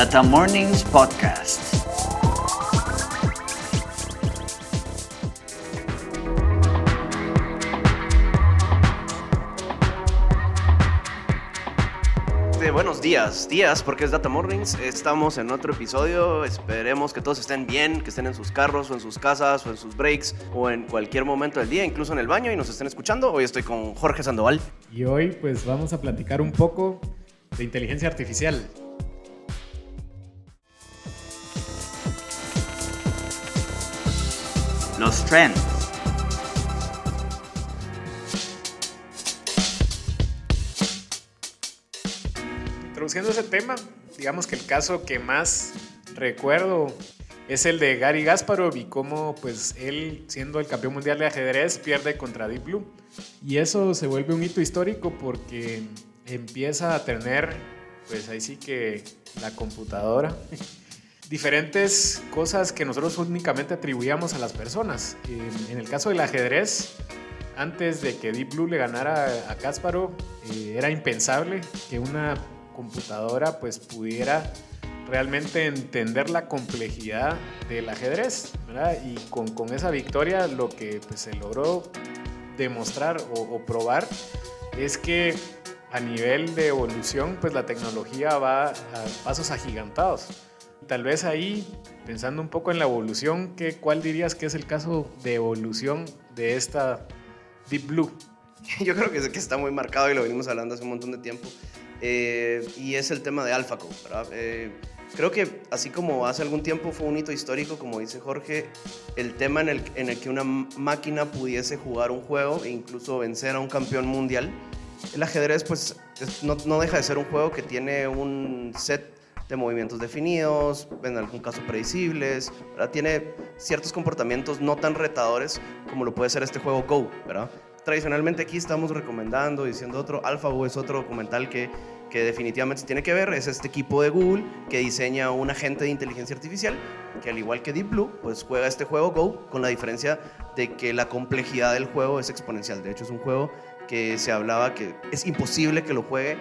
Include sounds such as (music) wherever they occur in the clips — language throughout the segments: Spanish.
Data Mornings Podcast. buenos días, días, porque es Data Mornings. Estamos en otro episodio. Esperemos que todos estén bien, que estén en sus carros o en sus casas o en sus breaks o en cualquier momento del día, incluso en el baño y nos estén escuchando. Hoy estoy con Jorge Sandoval. Y hoy pues vamos a platicar un poco de inteligencia artificial. Los trends introduciendo ese tema, digamos que el caso que más recuerdo es el de Gary Gasparov y cómo pues él siendo el campeón mundial de ajedrez pierde contra Deep Blue. Y eso se vuelve un hito histórico porque empieza a tener pues ahí sí que la computadora diferentes cosas que nosotros únicamente atribuíamos a las personas. En el caso del ajedrez, antes de que Deep Blue le ganara a Kasparov, eh, era impensable que una computadora pues pudiera realmente entender la complejidad del ajedrez, Y con, esa victoria lo que pues, se logró demostrar o, probar es que a nivel de evolución pues la tecnología va a pasos agigantados. Tal vez ahí, pensando un poco en la evolución, ¿qué, ¿cuál dirías que es el caso de evolución de esta Deep Blue? (laughs) Yo creo que, que está muy marcado y lo venimos hablando hace un montón de tiempo. Eh, y es el tema de AlphaCode. Eh, creo que así como hace algún tiempo fue un hito histórico, como dice Jorge, el tema en el, en el que una máquina pudiese jugar un juego e incluso vencer a un campeón mundial, el ajedrez pues no, no deja de ser un juego que tiene un set de movimientos definidos, en algún caso predecibles, tiene ciertos comportamientos no tan retadores como lo puede ser este juego Go, ¿verdad? tradicionalmente aquí estamos recomendando, diciendo otro, AlphaGo es otro documental que, que definitivamente tiene que ver, es este equipo de Google que diseña un agente de inteligencia artificial que al igual que Deep Blue, pues juega este juego Go con la diferencia de que la complejidad del juego es exponencial. De hecho, es un juego que se hablaba que es imposible que lo juegue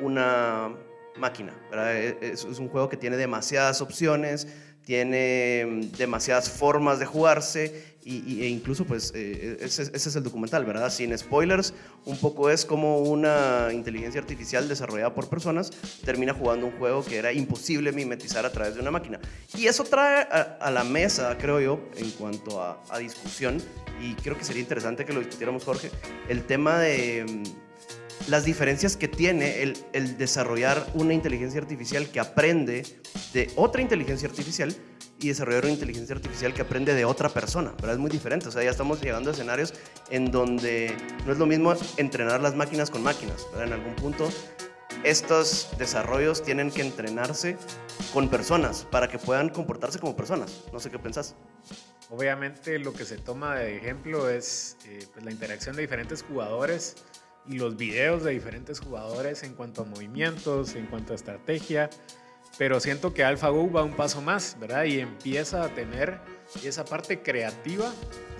una máquina. E, es, es un juego que tiene demasiadas opciones, tiene mm, demasiadas formas de jugarse y, e incluso pues eh, ese, es el documental, ¿verdad? Sin spoilers, un poco es como una inteligencia artificial desarrollada por personas termina jugando un juego que era imposible mimetizar a través de una máquina. Y eso trae a, la mesa, creo yo, en cuanto a, a, discusión, y creo que sería interesante que lo discutiéramos, Jorge, el tema de mm, las diferencias que tiene el, desarrollar una inteligencia artificial que aprende de otra inteligencia artificial y desarrollar una inteligencia artificial que aprende de otra persona, ¿verdad? Es muy diferente, o sea, ya estamos llegando a escenarios en donde no es lo mismo entrenar las máquinas con máquinas, ¿verdad? En algún punto estos desarrollos tienen que entrenarse con personas para que puedan comportarse como personas. No sé qué pensás. Obviamente lo que se toma de ejemplo es eh, pues, la interacción de diferentes jugadores y los videos de diferentes jugadores en cuanto a movimientos, en cuanto a estrategia, pero siento que AlphaGo va un paso más, ¿verdad? Y empieza a tener esa parte creativa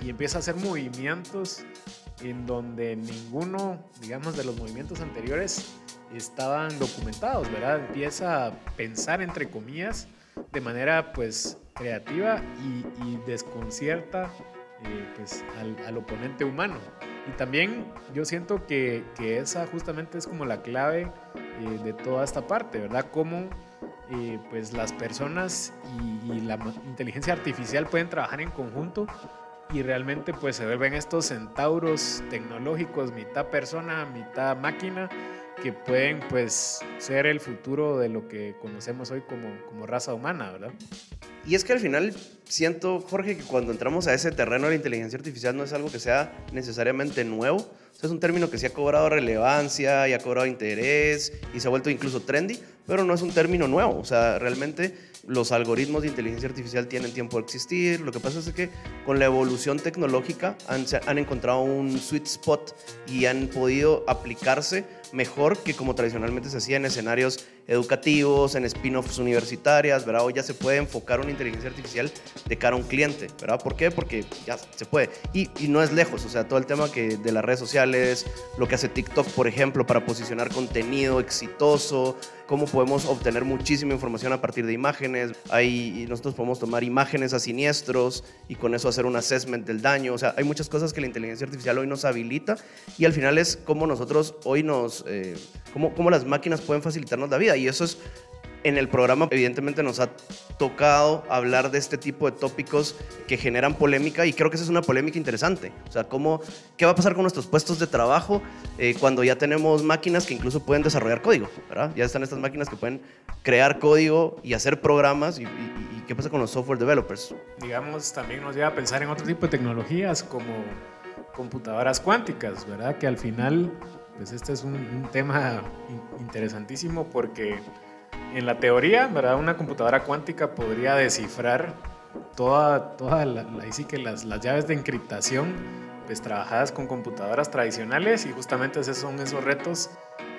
y empieza a hacer movimientos en donde ninguno, digamos, de los movimientos anteriores estaban documentados, ¿verdad? Empieza a pensar, entre comillas, de manera, pues, creativa y, desconcierta, eh, pues, al, oponente humano. Y también yo siento que, que esa justamente es como la clave eh, de toda esta parte, ¿verdad? Cómo eh, pues las personas y, la inteligencia artificial pueden trabajar en conjunto y realmente pues se vuelven estos centauros tecnológicos, mitad persona, mitad máquina, que pueden pues ser el futuro de lo que conocemos hoy como, como raza humana, ¿verdad? Y es que al final siento, Jorge, que cuando entramos a ese terreno de la inteligencia artificial no es algo que sea necesariamente nuevo, es un término que sí ha cobrado relevancia y ha cobrado interés y se ha vuelto incluso trendy, pero no es un término nuevo. O sea, realmente los algoritmos de inteligencia artificial tienen tiempo de existir. Lo que pasa es que con la evolución tecnológica han, encontrado un sweet spot y han podido aplicarse mejor que como tradicionalmente se hacía en escenarios educativos, en spin-offs universitarias, ¿verdad? Hoy ya se puede enfocar una inteligencia artificial de cara a un cliente, ¿verdad? ¿Por qué? Porque ya se puede. Y, y no es lejos, o sea, todo el tema que de las redes sociales, lo que hace TikTok, por ejemplo, para posicionar contenido exitoso, cómo podemos obtener muchísima información a partir de imágenes. Ahí nosotros podemos tomar imágenes a siniestros y con eso hacer un assessment del daño. O sea, hay muchas cosas que la inteligencia artificial hoy nos habilita y al final es cómo nosotros hoy nos, eh, cómo, cómo las máquinas pueden facilitarnos la vida y eso es en el programa evidentemente nos ha tocado hablar de este tipo de tópicos que generan polémica y creo que esa es una polémica interesante. O sea, ¿cómo, ¿qué va a pasar con nuestros puestos de trabajo eh, cuando ya tenemos máquinas que incluso pueden desarrollar código? ¿verdad? Ya están estas máquinas que pueden crear código y hacer programas y, qué pasa con los software developers. Digamos, también nos lleva a pensar en otro tipo de tecnologías como computadoras cuánticas, ¿verdad? Que al final, pues este es un, un tema interesantísimo porque en la teoría, ¿verdad? Una computadora cuántica podría descifrar toda, toda la, que las, las, llaves de encriptación pues trabajadas con computadoras tradicionales y justamente esos son esos retos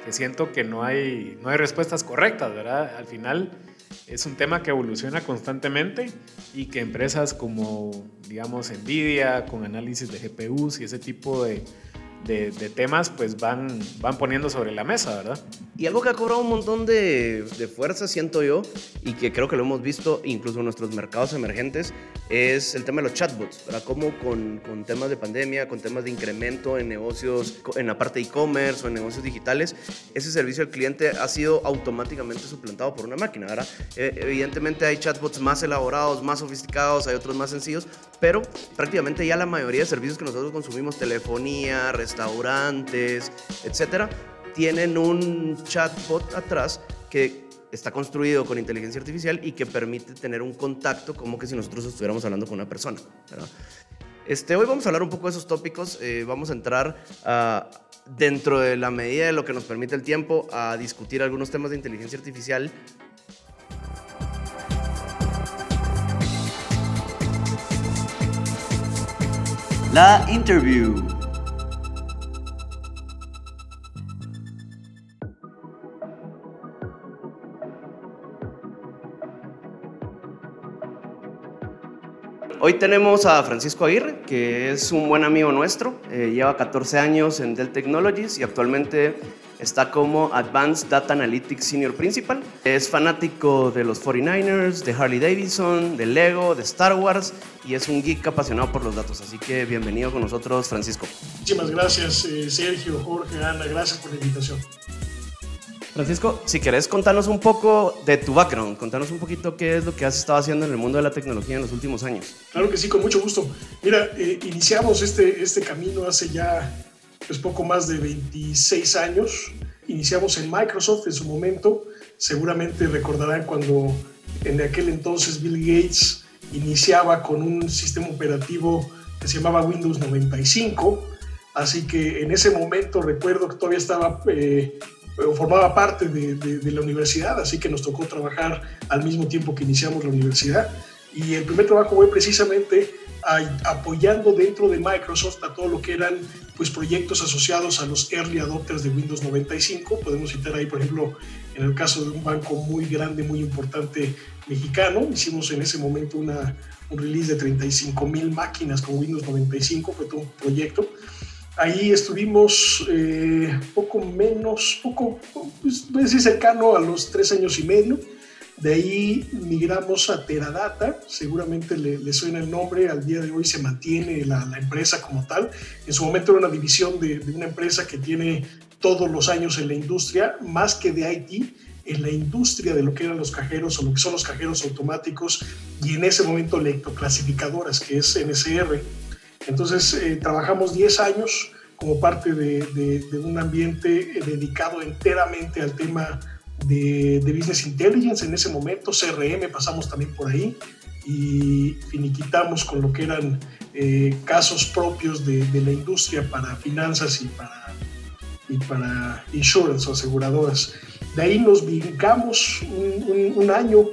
que siento que no hay, no hay respuestas correctas, ¿verdad? Al final es un tema que evoluciona constantemente y que empresas como, digamos, Nvidia, con análisis de GPUs y ese tipo de, de, temas pues van, van poniendo sobre la mesa, ¿verdad? Y algo que ha cobrado un montón de, de, fuerza, siento yo, y que creo que lo hemos visto incluso en nuestros mercados emergentes, es el tema de los chatbots, ¿verdad? Como con, con temas de pandemia, con temas de incremento en negocios, en la parte de e-commerce o en negocios digitales, ese servicio al cliente ha sido automáticamente suplantado por una máquina, ¿verdad? Eh, evidentemente hay chatbots más elaborados, más sofisticados, hay otros más sencillos, pero prácticamente ya la mayoría de servicios que nosotros consumimos, telefonía, restaurantes, etcétera, tienen un chatbot atrás que está construido con inteligencia artificial y que permite tener un contacto como que si nosotros estuviéramos hablando con una persona. Este, hoy vamos a hablar un poco de esos tópicos, eh, vamos a entrar dentro de la medida de lo que nos permite el tiempo a discutir algunos temas de inteligencia artificial. La interview. Hoy tenemos a Francisco Aguirre, que es un buen amigo nuestro, eh, lleva 14 años en Dell Technologies y actualmente está como Advanced Data Analytics Senior Principal. Es fanático de los 49ers, de Harley Davidson, de Lego, de Star Wars y es un geek apasionado por los datos. Así que bienvenido con nosotros, Francisco. Muchísimas gracias, eh, Sergio, Jorge, Ana, gracias por la invitación. Francisco, si querés contarnos un poco de tu background, contanos un poquito qué es lo que has estado haciendo en el mundo de la tecnología en los últimos años. Claro que sí, con mucho gusto. Mira, eh, iniciamos este, este camino hace ya pues, poco más de 26 años. Iniciamos en Microsoft en su momento. Seguramente recordarán cuando en aquel entonces Bill Gates iniciaba con un sistema operativo que se llamaba Windows 95. Así que en ese momento recuerdo que todavía estaba eh, formaba parte de, de, la universidad, así que nos tocó trabajar al mismo tiempo que iniciamos la universidad. Y el primer trabajo fue precisamente apoyando dentro de Microsoft a todo lo que eran pues, proyectos asociados a los early adopters de Windows 95. Podemos citar ahí, por ejemplo, en el caso de un banco muy grande, muy importante mexicano, hicimos en ese momento una, un release de 35 mil máquinas con Windows 95, fue todo un proyecto. Ahí estuvimos eh, poco menos, poco, pues, cercano a los tres años y medio. De ahí migramos a Teradata, seguramente le, suena el nombre, al día de hoy se mantiene la, empresa como tal. En su momento era una división de, una empresa que tiene todos los años en la industria, más que de IT, en la industria de lo que eran los cajeros o lo que son los cajeros automáticos y en ese momento lectoclasificadoras, que es NCR. Entonces, eh, trabajamos 10 años como parte de, un ambiente eh, dedicado enteramente al tema de, Business Intelligence. En ese momento, CRM, pasamos también por ahí y finiquitamos con lo que eran eh, casos propios de, la industria para finanzas y para, y para insurance o aseguradoras. De ahí nos brincamos un, año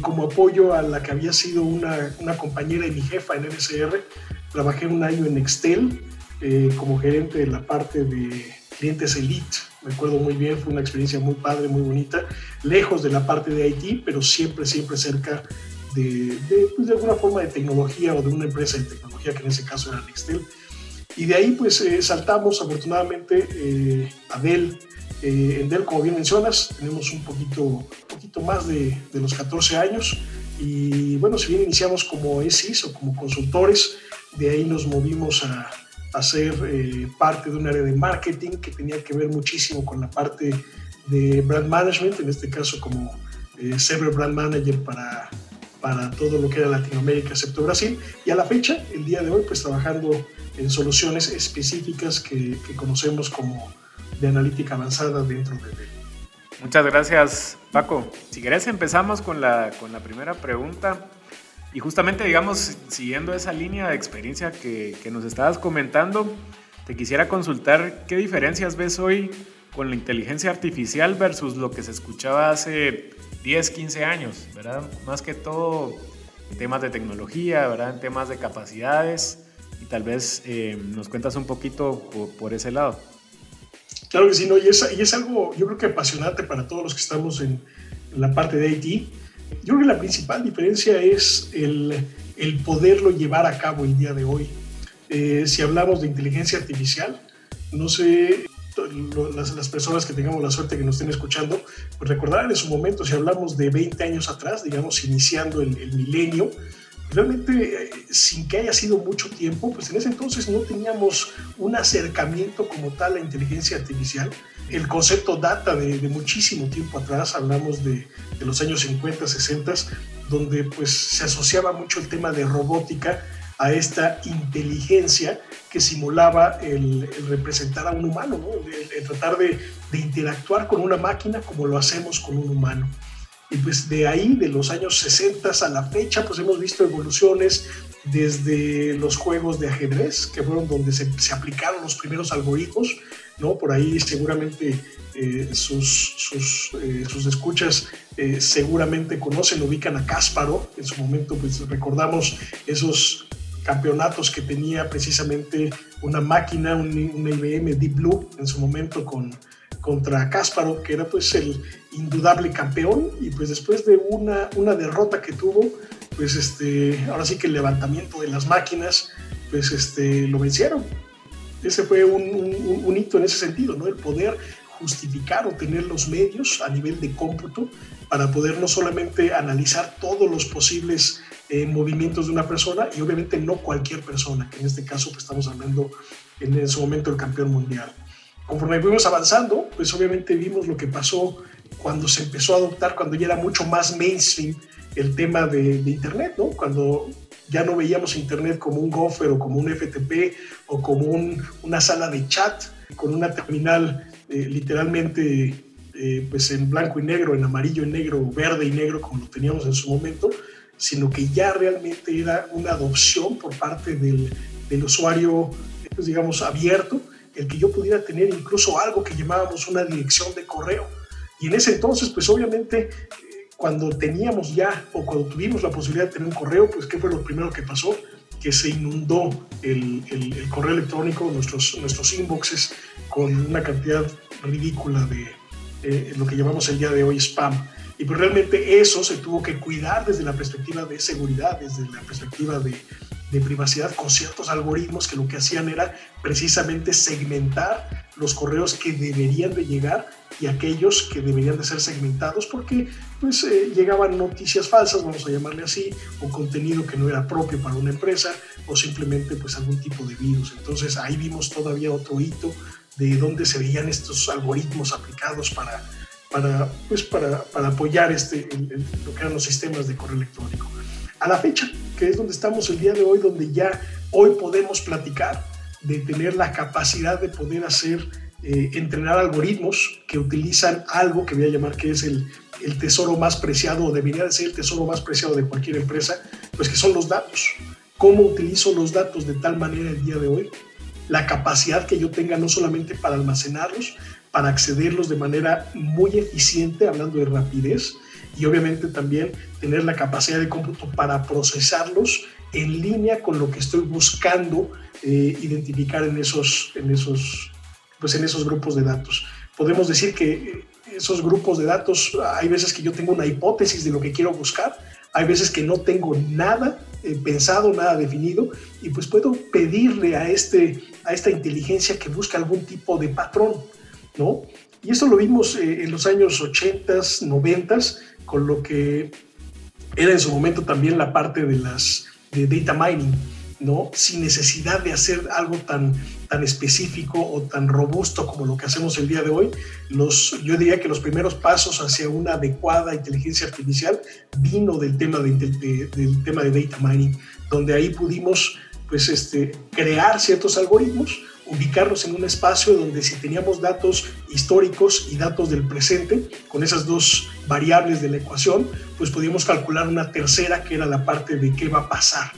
como apoyo a la que había sido una, una compañera y mi jefa en NSR, Trabajé un año en Excel eh, como gerente de la parte de clientes elite. Me acuerdo muy bien, fue una experiencia muy padre, muy bonita, lejos de la parte de IT, pero siempre, siempre cerca de, de, pues, de, alguna forma de tecnología o de una empresa de tecnología, que en ese caso era Nextel. Y de ahí pues eh, saltamos afortunadamente eh, a Dell. Eh, en Dell, como bien mencionas, tenemos un poquito, poquito más de, de, los 14 años. Y bueno, si bien iniciamos como SIS o como consultores, de ahí nos movimos a, a ser parte de un área de marketing que tenía que ver muchísimo con la parte de brand management, en este caso como eh, Brand Manager para, para todo lo que era Latinoamérica, excepto Brasil. Y a la fecha, el día de hoy, pues trabajando en soluciones específicas que, conocemos como de analítica avanzada dentro de Dell. Muchas gracias, Paco. Si querés, empezamos con la, con la primera pregunta. Y justamente, digamos, siguiendo esa línea de experiencia que, que nos estabas comentando, te quisiera consultar qué diferencias ves hoy con la inteligencia artificial versus lo que se escuchaba hace 10, 15 años, ¿verdad? Más que todo en temas de tecnología, ¿verdad? En temas de capacidades y tal vez eh, nos cuentas un poquito por, por, ese lado. Claro que sí, no, y es, y es algo yo creo que apasionante para todos los que estamos en, en la parte de IT. Yo creo que la principal diferencia es el, el poderlo llevar a cabo el día de hoy. Eh, si hablamos de inteligencia artificial, no sé las, las, personas que tengamos la suerte que nos estén escuchando, pues recordar en su momento, si hablamos de 20 años atrás, digamos, iniciando el, el milenio, realmente eh, sin que haya sido mucho tiempo, pues en ese entonces no teníamos un acercamiento como tal a inteligencia artificial. El concepto data de, muchísimo tiempo atrás, hablamos de, los años 50, 60, donde pues se asociaba mucho el tema de robótica a esta inteligencia que simulaba el, representar a un humano, ¿no? el, tratar de, interactuar con una máquina como lo hacemos con un humano. Y pues de ahí, de los años 60 a la fecha, pues hemos visto evoluciones desde los juegos de ajedrez, que fueron donde se, se aplicaron los primeros algoritmos, ¿no? Por ahí seguramente eh, sus, sus, eh, sus, escuchas eh, seguramente conocen, ubican a Cásparo, en su momento pues recordamos esos campeonatos que tenía precisamente una máquina, un, una IBM Deep Blue en su momento con, contra Cásparo, que era pues el indudable campeón y pues después de una, una derrota que tuvo, pues este, ahora sí que el levantamiento de las máquinas, pues este, lo vencieron. Ese fue un, hito en ese sentido, ¿no? El poder justificar o tener los medios a nivel de cómputo para poder no solamente analizar todos los posibles eh, movimientos de una persona y obviamente no cualquier persona, que en este caso pues, estamos hablando en, en su momento el campeón mundial. Conforme fuimos avanzando, pues obviamente vimos lo que pasó cuando se empezó a adoptar, cuando ya era mucho más mainstream el tema de, de Internet, ¿no? Cuando ya no veíamos Internet como un gopher o como un FTP o como un, una sala de chat con una terminal eh, literalmente eh, pues en blanco y negro, en amarillo y negro, verde y negro como lo teníamos en su momento, sino que ya realmente era una adopción por parte del, del usuario, pues digamos, abierto, el que yo pudiera tener incluso algo que llamábamos una dirección de correo. Y en ese entonces, pues obviamente, cuando teníamos ya o cuando tuvimos la posibilidad de tener un correo, pues ¿qué fue lo primero que pasó? Que se inundó el, el, el correo electrónico, nuestros, nuestros inboxes, con una cantidad ridícula de eh, lo que llamamos el día de hoy spam. Y pues realmente eso se tuvo que cuidar desde la perspectiva de seguridad, desde la perspectiva de, privacidad con ciertos algoritmos que lo que hacían era precisamente segmentar los correos que deberían de llegar y aquellos que deberían de ser segmentados porque pues eh, llegaban noticias falsas, vamos a llamarle así, o contenido que no era propio para una empresa o simplemente pues algún tipo de virus. Entonces ahí vimos todavía otro hito de dónde se veían estos algoritmos aplicados para, para, pues para, para apoyar este, el, el, lo que eran los sistemas de correo electrónico. A la fecha, que es donde estamos el día de hoy, donde ya hoy podemos platicar de tener la capacidad de poder hacer, eh, entrenar algoritmos que utilizan algo que voy a llamar que es el, el tesoro más preciado, o debería de ser el tesoro más preciado de cualquier empresa, pues que son los datos. ¿Cómo utilizo los datos de tal manera el día de hoy? La capacidad que yo tenga no solamente para almacenarlos, para accederlos de manera muy eficiente, hablando de rapidez, y obviamente también tener la capacidad de cómputo para procesarlos en línea con lo que estoy buscando eh, identificar en esos, en, esos, pues en esos grupos de datos. Podemos decir que esos grupos de datos, hay veces que yo tengo una hipótesis de lo que quiero buscar, Hay veces que no tengo nada eh, pensado, nada definido, y pues puedo pedirle a, este, a esta inteligencia que busque algún tipo de patrón, ¿no? Y esto lo vimos eh, en los años 80, 90, con lo que era en su momento también la parte de las de data mining, ¿no? Sin necesidad de hacer algo tan, tan específico o tan robusto como lo que hacemos el día de hoy. Los, yo diría que los primeros pasos hacia una adecuada inteligencia artificial vino del tema de, del tema de data mining, donde ahí pudimos pues, este, crear ciertos algoritmos ubicarlos en un espacio donde si teníamos datos históricos y datos del presente, con esas dos variables de la ecuación, pues podíamos calcular una tercera que era la parte de qué va a pasar.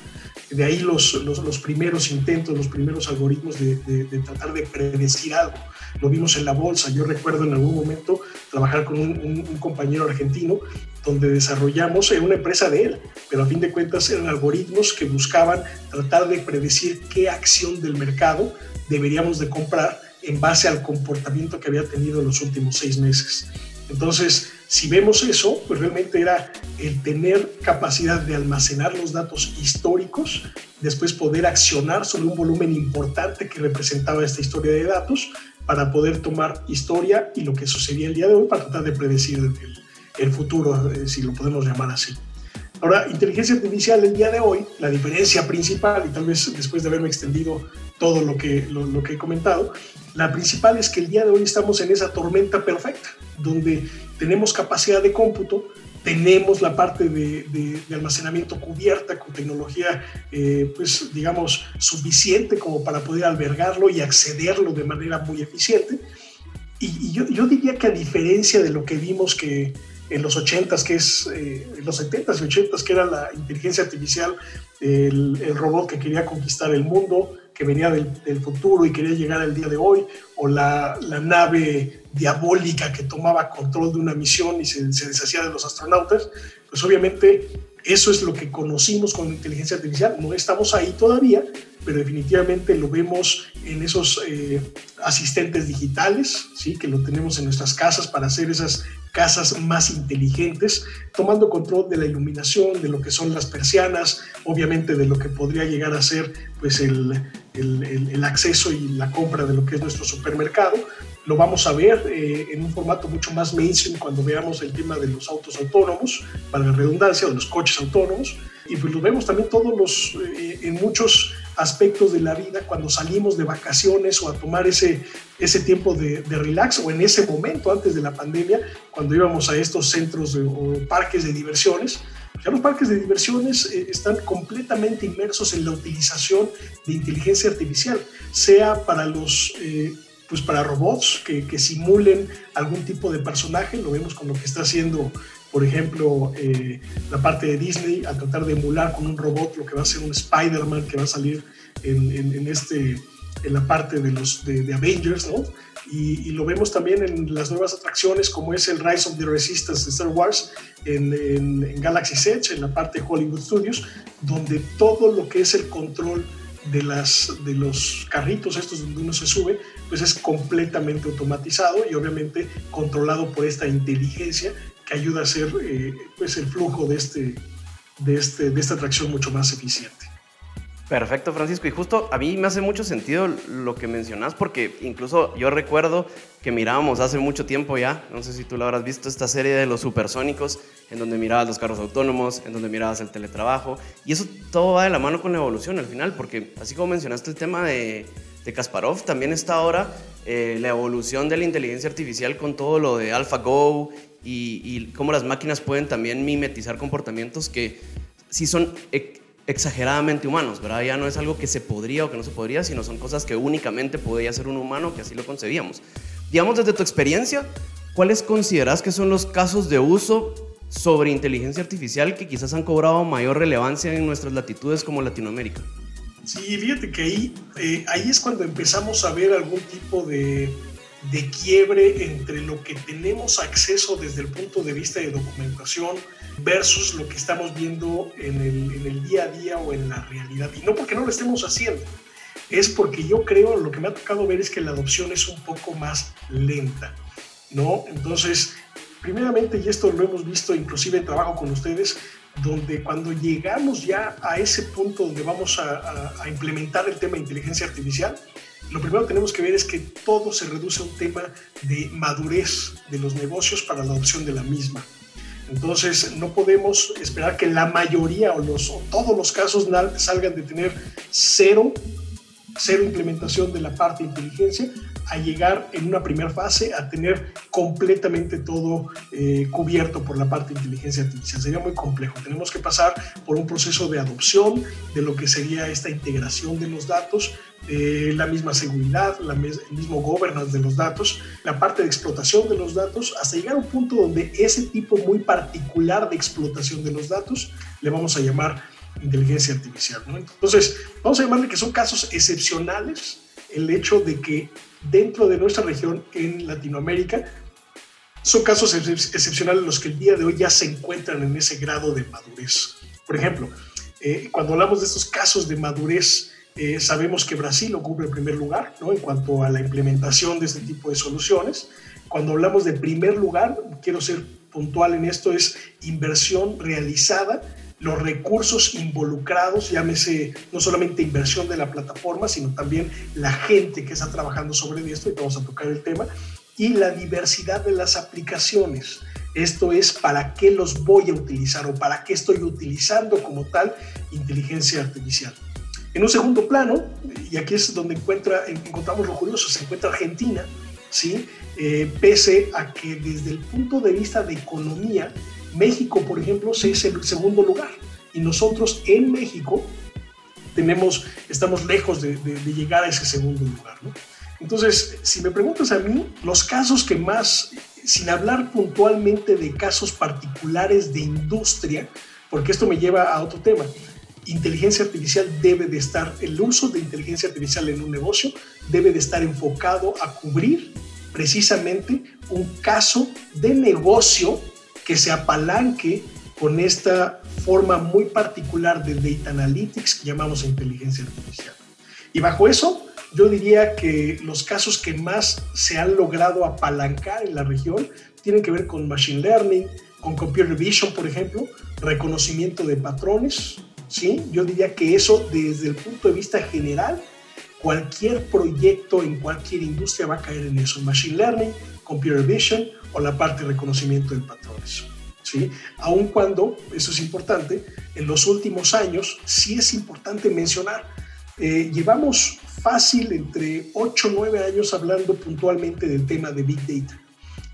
De ahí los, los, primeros intentos, los primeros algoritmos de, de, tratar de predecir algo. Lo vimos en la bolsa. Yo recuerdo en algún momento trabajar con un, un, compañero argentino donde desarrollamos una empresa de él, pero a fin de cuentas eran algoritmos que buscaban tratar de predecir qué acción del mercado deberíamos de comprar en base al comportamiento que había tenido en los últimos seis meses. Entonces, si vemos eso, pues realmente era el tener capacidad de almacenar los datos históricos, después poder accionar sobre un volumen importante que representaba esta historia de datos para poder tomar historia y lo que sucedía el día de hoy para tratar de predecir el, el futuro, eh, si lo podemos llamar así. Ahora, inteligencia artificial el día de hoy, la diferencia principal, y tal vez después de haberme extendido todo lo que, lo, que he comentado, la principal es que el día de hoy estamos en esa tormenta perfecta, donde tenemos capacidad de cómputo, tenemos la parte de, almacenamiento cubierta con tecnología, eh, pues digamos, suficiente como para poder albergarlo y accederlo de manera muy eficiente. Y, yo, yo, diría que a diferencia de lo que vimos que en los 80s, que es eh, en los 70s y 80s, que era la inteligencia artificial, el, robot que quería conquistar el mundo, que venía del, futuro y quería llegar al día de hoy, o la, nave diabólica que tomaba control de una misión y se, se, deshacía de los astronautas, pues obviamente eso es lo que conocimos con la inteligencia artificial. No estamos ahí todavía, pero definitivamente lo vemos en esos eh, asistentes digitales, ¿sí? que lo tenemos en nuestras casas para hacer esas casas más inteligentes, tomando control de la iluminación, de lo que son las persianas, obviamente de lo que podría llegar a ser pues el, el, el acceso y la compra de lo que es nuestro supermercado. Lo vamos a ver eh, en un formato mucho más mainstream cuando veamos el tema de los autos autónomos, para la redundancia, de los coches autónomos. Y pues lo vemos también todos los, eh, en muchos aspectos de la vida cuando salimos de vacaciones o a tomar ese, ese tiempo de, de relax o en ese momento antes de la pandemia, cuando íbamos a estos centros o parques de diversiones. Ya los parques de diversiones eh, están completamente inmersos en la utilización de inteligencia artificial, sea para los... Eh, pues para robots que, que, simulen algún tipo de personaje, lo vemos con lo que está haciendo por ejemplo, eh, la parte de Disney, a tratar de emular con un robot lo que va a ser un Spider-Man que va a salir en, en, este, en la parte de los de, Avengers, ¿no? Y, lo vemos también en las nuevas atracciones como es el Rise of the Resistance de Star Wars en, en Galaxy Edge, en la parte de Hollywood Studios, donde todo lo que es el control de, las, de los carritos estos donde uno se sube, pues es completamente automatizado y obviamente controlado por esta inteligencia que ayuda a hacer eh, pues el flujo de, este, de, este, de esta atracción mucho más eficiente. Perfecto, Francisco. Y justo a mí me hace mucho sentido lo que mencionas, porque incluso yo recuerdo que mirábamos hace mucho tiempo ya, no sé si tú lo habrás visto, esta serie de los supersónicos, en donde mirabas los carros autónomos, en donde mirabas el teletrabajo, y eso todo va de la mano con la evolución al final, porque así como mencionaste el tema de, de Kasparov, también está ahora eh, la evolución de la inteligencia artificial con todo lo de AlphaGo y, y cómo las máquinas pueden también mimetizar comportamientos que sí son exageradamente humanos, ¿verdad? Ya no es algo que se podría o que no se podría, sino son cosas que únicamente podría hacer un humano, que así lo concebíamos. Digamos, desde tu experiencia, ¿cuáles consideras que son los casos de uso sobre inteligencia artificial que quizás han cobrado mayor relevancia en nuestras latitudes como Latinoamérica? Sí, fíjate que ahí, eh, ahí es cuando empezamos a ver algún tipo de, de quiebre entre lo que tenemos acceso desde el punto de vista de documentación versus lo que estamos viendo en el, en el, día a día o en la realidad. Y no porque no lo estemos haciendo, es porque yo creo, lo que me ha tocado ver es que la adopción es un poco más lenta, ¿no? Entonces, Primeramente, y esto lo hemos visto inclusive en trabajo con ustedes, donde cuando llegamos ya a ese punto donde vamos a, a, implementar el tema de inteligencia artificial, lo primero que tenemos que ver es que todo se reduce a un tema de madurez de los negocios para la adopción de la misma. Entonces, no podemos esperar que la mayoría o, los, todos los casos salgan de tener cero, cero implementación de la parte inteligencia a llegar en una primera fase a tener completamente todo eh, cubierto por la parte inteligencia artificial. Sería muy complejo. Tenemos que pasar por un proceso de adopción de lo que sería esta integración de los datos, eh, la misma seguridad, la el mismo governance de los datos, la parte de explotación de los datos, hasta llegar a un punto donde ese tipo muy particular de explotación de los datos le vamos a llamar inteligencia artificial. Entonces, vamos a llamarle que son casos excepcionales el hecho de que dentro de nuestra región en Latinoamérica son casos excepcionales los que el día de hoy ya se encuentran en ese grado de madurez. Por ejemplo, eh, cuando hablamos de estos casos de madurez, eh, sabemos que Brasil ocupa el primer lugar ¿no? en cuanto a la implementación de este tipo de soluciones. Cuando hablamos de primer lugar, quiero ser puntual en esto, es inversión realizada los recursos involucrados, llámese no solamente inversión de la plataforma, sino también la gente que está trabajando sobre esto, y vamos a tocar el tema, y la diversidad de las aplicaciones. Esto es para qué los voy a utilizar o para qué estoy utilizando como tal inteligencia artificial. En un segundo plano, y aquí es donde encuentra, encontramos lo curioso, se encuentra Argentina, ¿sí? Eh, pese a que desde el punto de vista de economía, México, por ejemplo, es el segundo lugar y nosotros en México tenemos, estamos lejos de, llegar a ese segundo lugar. Entonces, si me preguntas a mí, los casos que más, sin hablar puntualmente de casos particulares de industria, porque esto me lleva a otro tema, inteligencia artificial debe de estar, el uso de inteligencia artificial en un negocio debe de estar enfocado a cubrir precisamente un caso de negocio que se apalanque con esta forma muy particular de data analytics que llamamos inteligencia artificial. Y bajo eso, yo diría que los casos que más se han logrado apalancar en la región tienen que ver con machine learning, con computer vision, por ejemplo, reconocimiento de patrones. ¿sí? Yo diría que eso desde el punto de vista general, cualquier proyecto en cualquier industria va a caer en eso. Machine learning, computer vision o la parte de reconocimiento de patrones. ¿sí? Aun cuando, eso es importante, en los últimos años sí es importante mencionar, eh, llevamos fácil entre 8 o 9 años hablando puntualmente del tema de Big Data.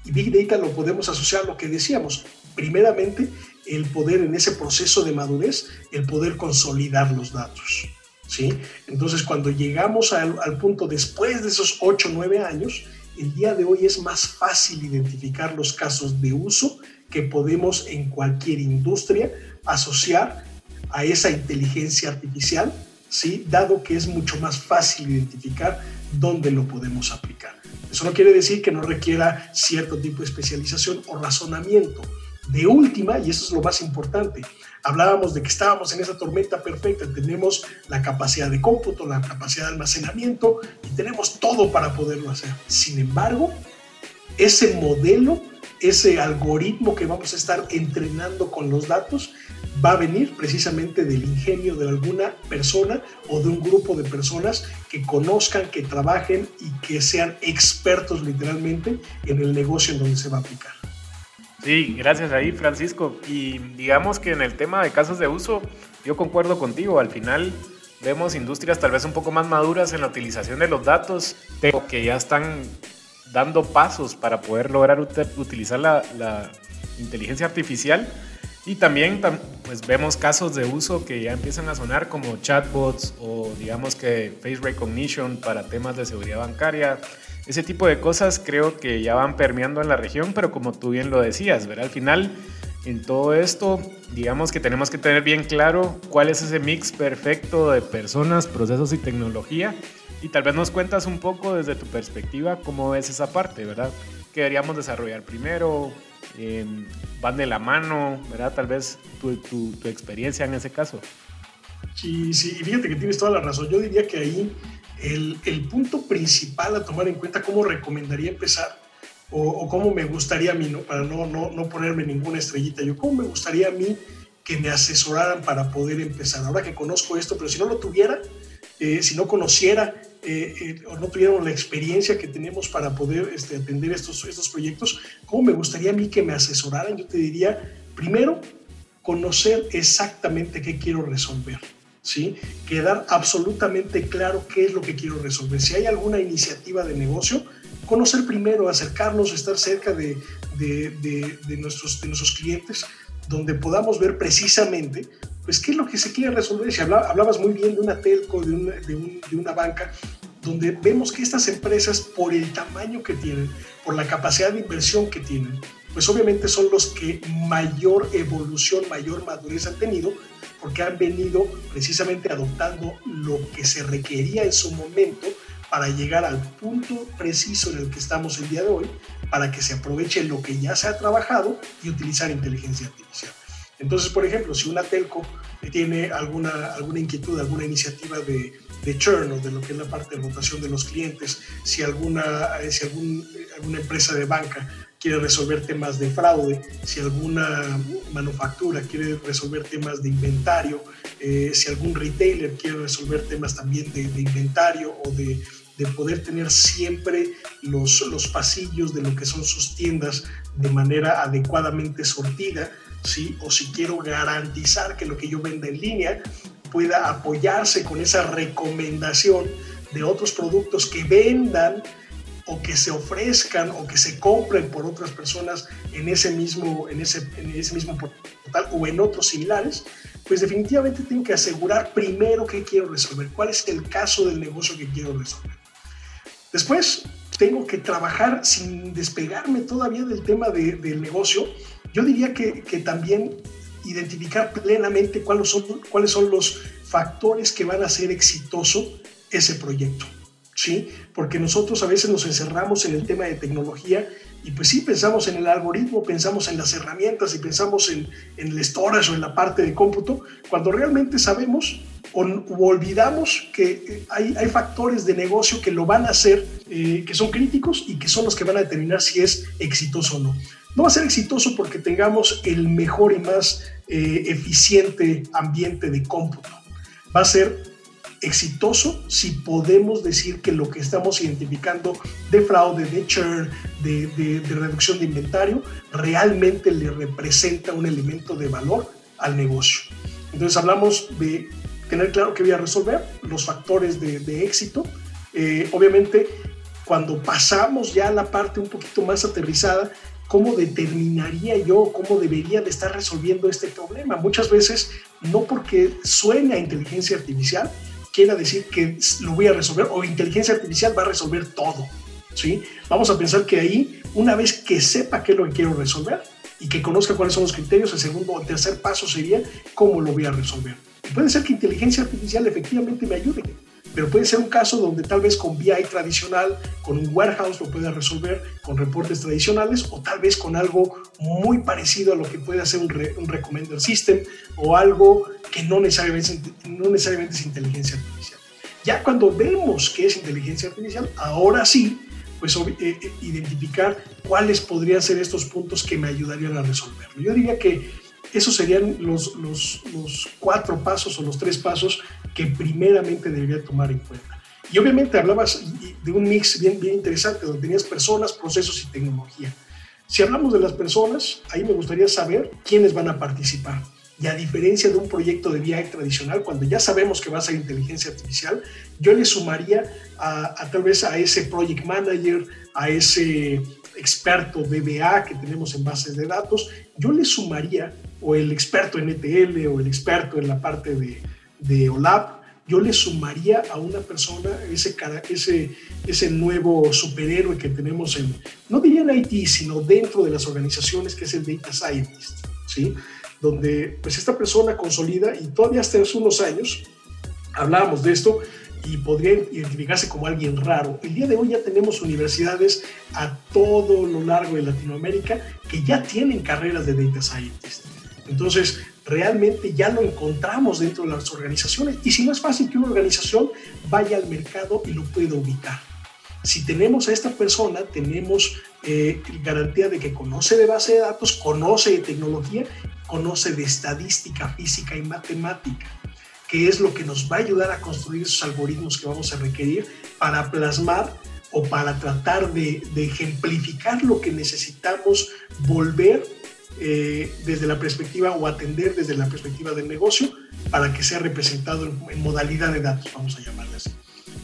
Y Big Data lo podemos asociar a lo que decíamos, primeramente el poder en ese proceso de madurez, el poder consolidar los datos. ¿sí? Entonces, cuando llegamos al, al punto después de esos 8 o 9 años, el día de hoy es más fácil identificar los casos de uso que podemos en cualquier industria asociar a esa inteligencia artificial, ¿sí? dado que es mucho más fácil identificar dónde lo podemos aplicar. Eso no quiere decir que no requiera cierto tipo de especialización o razonamiento. De última, y eso es lo más importante, hablábamos de que estábamos en esa tormenta perfecta, tenemos la capacidad de cómputo, la capacidad de almacenamiento y tenemos todo para poderlo hacer. Sin embargo, ese modelo, ese algoritmo que vamos a estar entrenando con los datos, va a venir precisamente del ingenio de alguna persona o de un grupo de personas que conozcan, que trabajen y que sean expertos literalmente en el negocio en donde se va a aplicar. Sí, gracias ahí, Francisco. Y digamos que en el tema de casos de uso, yo concuerdo contigo. Al final vemos industrias tal vez un poco más maduras en la utilización de los datos, pero que ya están dando pasos para poder lograr utilizar la, la inteligencia artificial. Y también pues vemos casos de uso que ya empiezan a sonar como chatbots o digamos que face recognition para temas de seguridad bancaria ese tipo de cosas creo que ya van permeando en la región, pero como tú bien lo decías, ¿verdad? Al final, en todo esto, digamos que tenemos que tener bien claro cuál es ese mix perfecto de personas, procesos y tecnología. Y tal vez nos cuentas un poco desde tu perspectiva cómo ves esa parte, ¿verdad? ¿Qué deberíamos desarrollar primero? Em, ¿Van de la mano, verdad? Tal vez tu, tu, tu experiencia en ese caso. Sí, sí, fíjate que tienes toda la razón. Yo diría que ahí el, punto principal a tomar en cuenta, cómo recomendaría empezar, o, cómo me gustaría a mí, para no, no, no ponerme ninguna estrellita, yo cómo me gustaría a mí que me asesoraran para poder empezar. Ahora que conozco esto, pero si no lo tuviera, eh, si no conociera eh, eh, o no tuviera la experiencia que tenemos para poder este, atender estos, estos proyectos, ¿cómo me gustaría a mí que me asesoraran? Yo te diría, primero, conocer exactamente qué quiero resolver. ¿Sí? Quedar absolutamente claro qué es lo que quiero resolver. Si hay alguna iniciativa de negocio, conocer primero, acercarnos, estar cerca de, de, de, nuestros, de nuestros clientes, donde podamos ver precisamente pues qué es lo que se quiere resolver. Si hablabas muy bien de una telco, de una, de, una banca, donde vemos que estas empresas, por el tamaño que tienen, por la capacidad de inversión que tienen, pues obviamente son los que mayor evolución, mayor madurez han tenido, porque han venido precisamente adoptando lo que se requería en su momento para llegar al punto preciso en el que estamos el día de hoy, para que se aproveche lo que ya se ha trabajado y utilizar inteligencia artificial. Entonces, por ejemplo, si una telco tiene alguna, alguna inquietud, alguna iniciativa de, de churn o de lo que es la parte de rotación de los clientes, si alguna, si algún, alguna empresa de banca quiere resolver temas de fraude, si alguna manufactura quiere resolver temas de inventario, eh, si algún retailer quiere resolver temas también de, de inventario o de de poder tener siempre los, los pasillos de lo que son sus tiendas de manera adecuadamente sortida, ¿sí? o si quiero garantizar que lo que yo venda en línea pueda apoyarse con esa recomendación de otros productos que vendan o que se ofrezcan o que se compren por otras personas en ese mismo, en ese, en ese mismo portal o en otros similares, pues definitivamente tengo que asegurar primero qué quiero resolver, cuál es el caso del negocio que quiero resolver. Después, tengo que trabajar sin despegarme todavía del tema del negocio. Yo diría que, también identificar plenamente cuáles son, cuáles son los factores que van a hacer exitoso ese proyecto. ¿sí? Porque nosotros a veces nos encerramos en el tema de tecnología y pues sí, pensamos en el algoritmo, pensamos en las herramientas y pensamos en, en el storage o en la parte de cómputo, cuando realmente sabemos o, olvidamos que eh, hay, hay, factores de negocio que lo van a hacer, eh, que son críticos y que son los que van a determinar si es exitoso o no. No va a ser exitoso porque tengamos el mejor y más eh, eficiente ambiente de cómputo. Va a ser exitoso si podemos decir que lo que estamos identificando de fraude, de churn, de, de, reducción de inventario, realmente le representa un elemento de valor al negocio. Entonces hablamos de tener claro qué voy a resolver, los factores de, éxito. Eh, obviamente, cuando pasamos ya a la parte un poquito más aterrizada, ¿cómo determinaría yo cómo debería de estar resolviendo este problema? Muchas veces, no porque suene a inteligencia artificial, quiera decir que lo voy a resolver o inteligencia artificial va a resolver todo. ¿sí? Vamos a pensar que ahí, una vez que sepa qué es lo que quiero resolver y que conozca cuáles son los criterios, el segundo o tercer paso sería cómo lo voy a resolver. puede ser que inteligencia artificial efectivamente me ayude, pero puede ser un caso donde tal vez con BI tradicional, con un warehouse lo pueda resolver con reportes tradicionales o tal vez con algo muy parecido a lo que puede hacer un, un recommender system o algo que no necesariamente, no necesariamente es inteligencia artificial. Ya cuando vemos que es inteligencia artificial, ahora sí, pues eh, eh, identificar cuáles podrían ser estos puntos que me ayudarían a resolverlo. Yo diría que esos serían los, los, los cuatro pasos o los tres pasos que primeramente debería tomar en cuenta. Y obviamente hablabas de un mix bien, bien interesante, donde tenías personas, procesos y tecnología. Si hablamos de las personas, ahí me gustaría saber quiénes van a participar. Y a diferencia de un proyecto de VI tradicional, cuando ya sabemos que va a ser inteligencia artificial, yo le sumaría a, a tal vez a ese project manager, a ese experto DBA que tenemos en bases de datos, yo le sumaría, o el experto en ETL, o el experto en la parte de, de OLAP, yo le sumaría a una persona ese, ese, ese nuevo superhéroe que tenemos en, no diría en IT, sino dentro de las organizaciones, que es el Data Scientist, ¿sí? Donde pues esta persona consolida y todavía hasta hace unos años hablábamos de esto y podría identificarse como alguien raro. El día de hoy ya tenemos universidades a todo lo largo de Latinoamérica que ya tienen carreras de Data Scientist. Entonces, realmente ya lo encontramos dentro de las organizaciones y si no es fácil que una organización vaya al mercado y lo pueda ubicar. Si tenemos a esta persona, tenemos eh, garantía de que conoce de base de datos, conoce de tecnología, conoce de estadística, física y matemática, que es lo que nos va a ayudar a construir esos algoritmos que vamos a requerir para plasmar o para tratar de, ejemplificar lo que necesitamos volver eh, desde la perspectiva o atender desde la perspectiva del negocio para que sea representado en, modalidad de datos, vamos a llamarle así.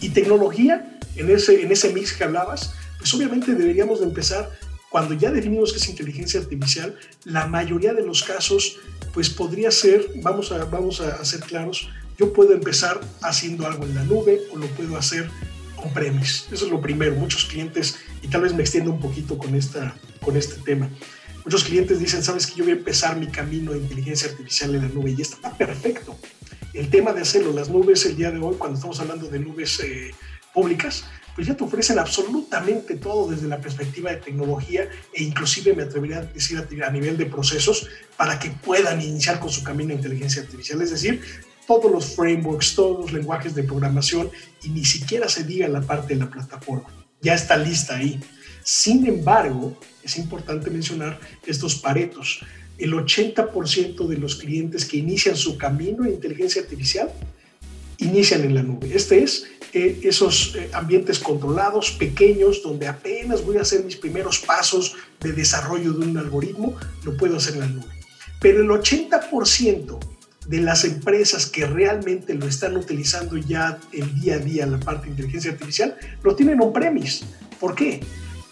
Y tecnología, en ese, en ese mix que hablabas, pues obviamente deberíamos de empezar cuando ya definimos que es inteligencia artificial, la mayoría de los casos, pues podría ser, vamos a, vamos a ser claros, yo puedo empezar haciendo algo en la nube o lo puedo hacer con premis. Eso es lo primero. Muchos clientes, y tal vez me extiendo un poquito con, esta, con este tema, muchos clientes dicen, sabes que yo voy a empezar mi camino de inteligencia artificial en la nube y está perfecto. El tema de hacerlo, las nubes el día de hoy, cuando estamos hablando de nubes eh, públicas, pues ya te ofrecen absolutamente todo desde la perspectiva de tecnología e inclusive me atrevería a decir a nivel de procesos para que puedan iniciar con su camino de inteligencia artificial. Es decir, todos los frameworks, todos los lenguajes de programación y ni siquiera se diga la parte de la plataforma. Ya está lista ahí. Sin embargo, es importante mencionar estos paretos. El 80% de los clientes que inician su camino de inteligencia artificial inician en la nube. Este es eh, esos eh, ambientes controlados, pequeños, donde apenas voy a hacer mis primeros pasos de desarrollo de un algoritmo, lo puedo hacer en la nube. Pero el 80% de las empresas que realmente lo están utilizando ya el día a día, la parte de inteligencia artificial, lo tienen on-premise. ¿Por qué?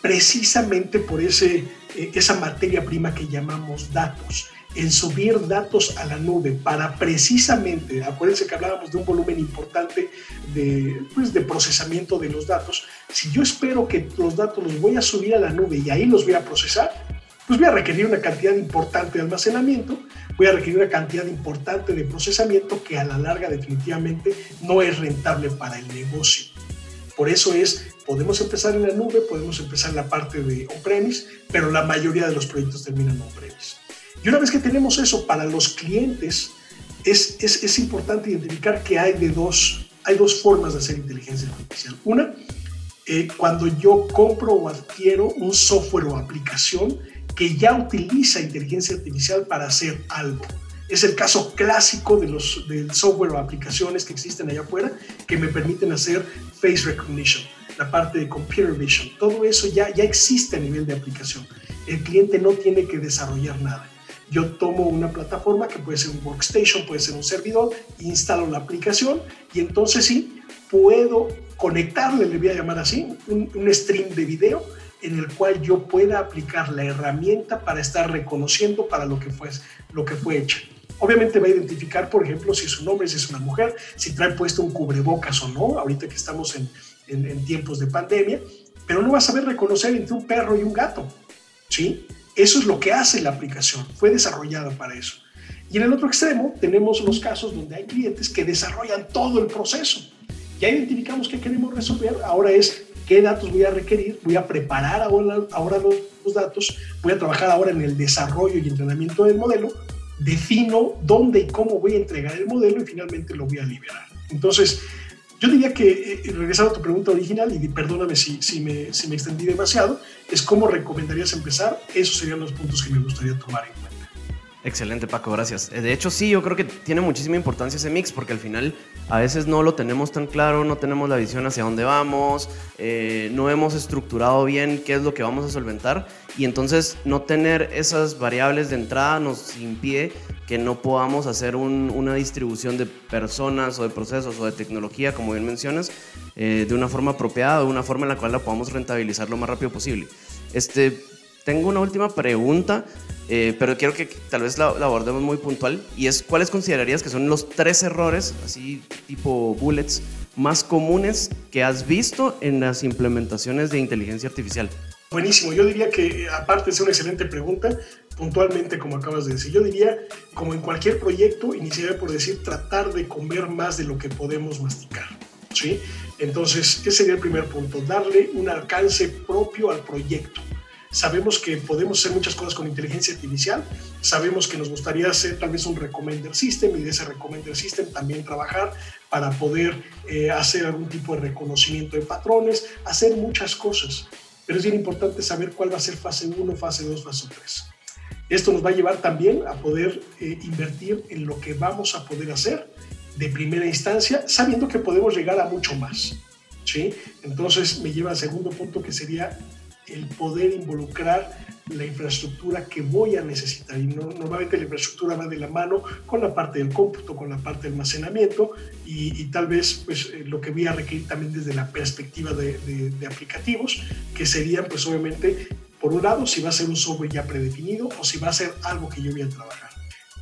Precisamente por ese, eh, esa materia prima que llamamos datos. En subir datos a la nube para precisamente, acuérdense que hablábamos de un volumen importante de, pues, de procesamiento de los datos. Si yo espero que los datos los voy a subir a la nube y ahí los voy a procesar, pues voy a requerir una cantidad importante de almacenamiento, voy a requerir una cantidad importante de procesamiento que a la larga definitivamente no es rentable para el negocio. Por eso es, podemos empezar en la nube, podemos empezar en la parte de on-premise, pero la mayoría de los proyectos terminan on-premise. Y una vez que tenemos eso para los clientes, es, es, es importante identificar que hay, de dos, hay dos formas de hacer inteligencia artificial. Una, eh, cuando yo compro o adquiero un software o aplicación que ya utiliza inteligencia artificial para hacer algo. Es el caso clásico de los, del software o aplicaciones que existen allá afuera que me permiten hacer face recognition, la parte de computer vision. Todo eso ya, ya existe a nivel de aplicación. El cliente no tiene que desarrollar nada. Yo tomo una plataforma que puede ser un workstation, puede ser un servidor, instalo la aplicación y entonces sí puedo conectarle, le voy a llamar así, un, stream de video en el cual yo pueda aplicar la herramienta para estar reconociendo para lo que fue, lo que fue hecha. Obviamente va a identificar, por ejemplo, si es un hombre, si es una mujer, si trae puesto un cubrebocas o no, ahorita que estamos en, en, tiempos de pandemia, pero no va a saber reconocer entre un perro y un gato. ¿sí? Eso es lo que hace la aplicación, fue desarrollada para eso. Y en el otro extremo tenemos los casos donde hay clientes que desarrollan todo el proceso. Ya identificamos qué queremos resolver, ahora es qué datos voy a requerir, voy a preparar ahora, ahora los, datos, voy a trabajar ahora en el desarrollo y entrenamiento del modelo, defino dónde y cómo voy a entregar el modelo y finalmente lo voy a liberar. Entonces, yo diría que, eh, regresando a tu pregunta original, y perdóname si, si, me, si me extendí demasiado, es cómo recomendarías empezar. Esos serían los puntos que me gustaría tomar en cuenta. Excelente, Paco, gracias. Eh, de hecho, sí, yo creo que tiene muchísima importancia ese mix porque al final a veces no lo tenemos tan claro, no tenemos la visión hacia dónde vamos, eh, no hemos estructurado bien qué es lo que vamos a solventar y entonces no tener esas variables de entrada nos impide que no podamos hacer una distribución de personas o de procesos o de tecnología, como bien mencionas, eh, de una forma apropiada, de una forma en la cual la podamos rentabilizar lo más rápido posible. Este, tengo una última pregunta, eh, pero quiero que tal vez la, abordemos muy puntual, y es cuáles considerarías que son los tres errores, así tipo bullets, más comunes que has visto en las implementaciones de inteligencia artificial. Buenísimo, yo diría que aparte ser una excelente pregunta, puntualmente como acabas de decir, yo diría, como en cualquier proyecto, iniciaría por decir tratar de comer más de lo que podemos masticar. ¿sí? Entonces, ese sería el primer punto, darle un alcance propio al proyecto Sabemos que podemos hacer muchas cosas con inteligencia artificial. Sabemos que nos gustaría hacer tal vez un recommender system y de ese recommender system también trabajar para poder eh, hacer algún tipo de reconocimiento de patrones, hacer muchas cosas. Pero es bien importante saber cuál va a ser fase 1, fase 2, fase 3. Esto nos va a llevar también a poder eh, invertir en lo que vamos a poder hacer de primera instancia, sabiendo que podemos llegar a mucho más. ¿sí? Entonces me lleva al segundo punto que sería el poder involucrar la infraestructura que voy a necesitar. Y normalmente la infraestructura va de la mano con la parte del cómputo, con la parte del almacenamiento y, tal vez pues, eh, lo que voy a requerir también desde la perspectiva de, de, aplicativos, que serían pues obviamente, por un lado, si va a ser un software ya predefinido o si va a ser algo que yo voy a trabajar.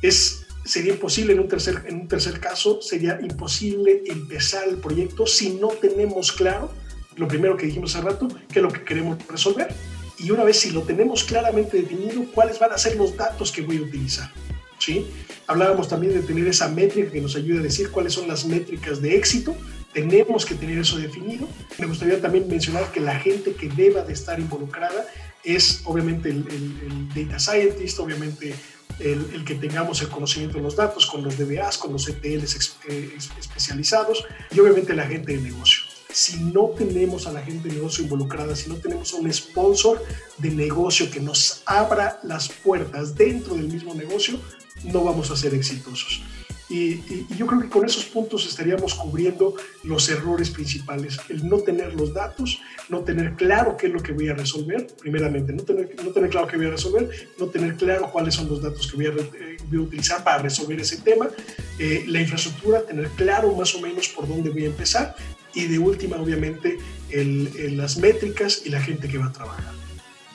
Es sería imposible en un tercer, en un tercer caso, sería imposible empezar el proyecto si no tenemos claro lo primero que dijimos hace rato, que es lo que queremos resolver. Y una vez si lo tenemos claramente definido, cuáles van a ser los datos que voy a utilizar. ¿sí? Hablábamos también de tener esa métrica que nos ayude a decir cuáles son las métricas de éxito. Tenemos que tener eso definido. Me gustaría también mencionar que la gente que deba de estar involucrada es obviamente el, el data scientist, obviamente el, que tengamos el conocimiento de los datos con los DBAs, con los ETLs eh, especializados y obviamente la gente de negocio. Si no tenemos a la gente de negocio involucrada, si no tenemos un sponsor de negocio que nos abra las puertas dentro del mismo negocio, no vamos a ser exitosos. Y, yo creo que con esos puntos estaríamos cubriendo los errores principales. El no tener los datos, no tener claro qué es lo que voy a resolver, primeramente, no tener, no tener claro qué voy a resolver, no tener claro cuáles son los datos que voy a, eh, utilizar para resolver ese tema, eh, la infraestructura, tener claro más o menos por dónde voy a empezar y de última, obviamente, el, las métricas y la gente que va a trabajar.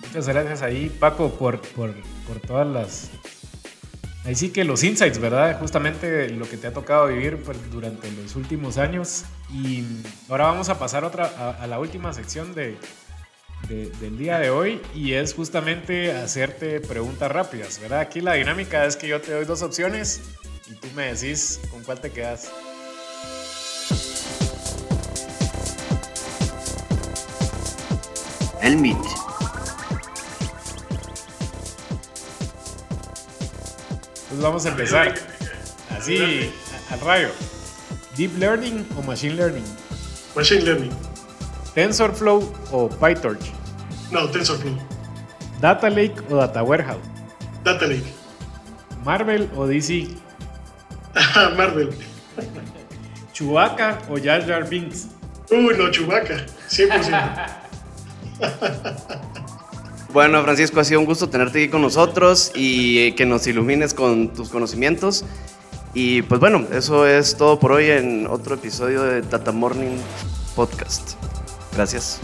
Muchas gracias ahí, Paco, por, por, por todas las Ahí sí que los insights, ¿verdad? Justamente lo que te ha tocado vivir pues, durante los últimos años. Y ahora vamos a pasar otra, a, la última sección de, del día de hoy y es justamente hacerte preguntas rápidas, ¿verdad? Aquí la dinámica es que yo te doy dos opciones y tú me decís con cuál te quedas. El MIT. Pues vamos a empezar. Así, al rayo. Deep Learning o Machine Learning? Machine Learning. TensorFlow o PyTorch? No, TensorFlow. Data Lake o Data Warehouse? Data Lake. Marvel o DC? (laughs) Marvel. Chewbacca o Jar Jar Binks? Uy, no, Chewbacca, 100%. (laughs) Bueno, Francisco, ha sido un gusto tenerte aquí con nosotros y eh, que nos ilumines con tus conocimientos. Y pues bueno, eso es todo por hoy en otro episodio de Data Morning Podcast. Gracias.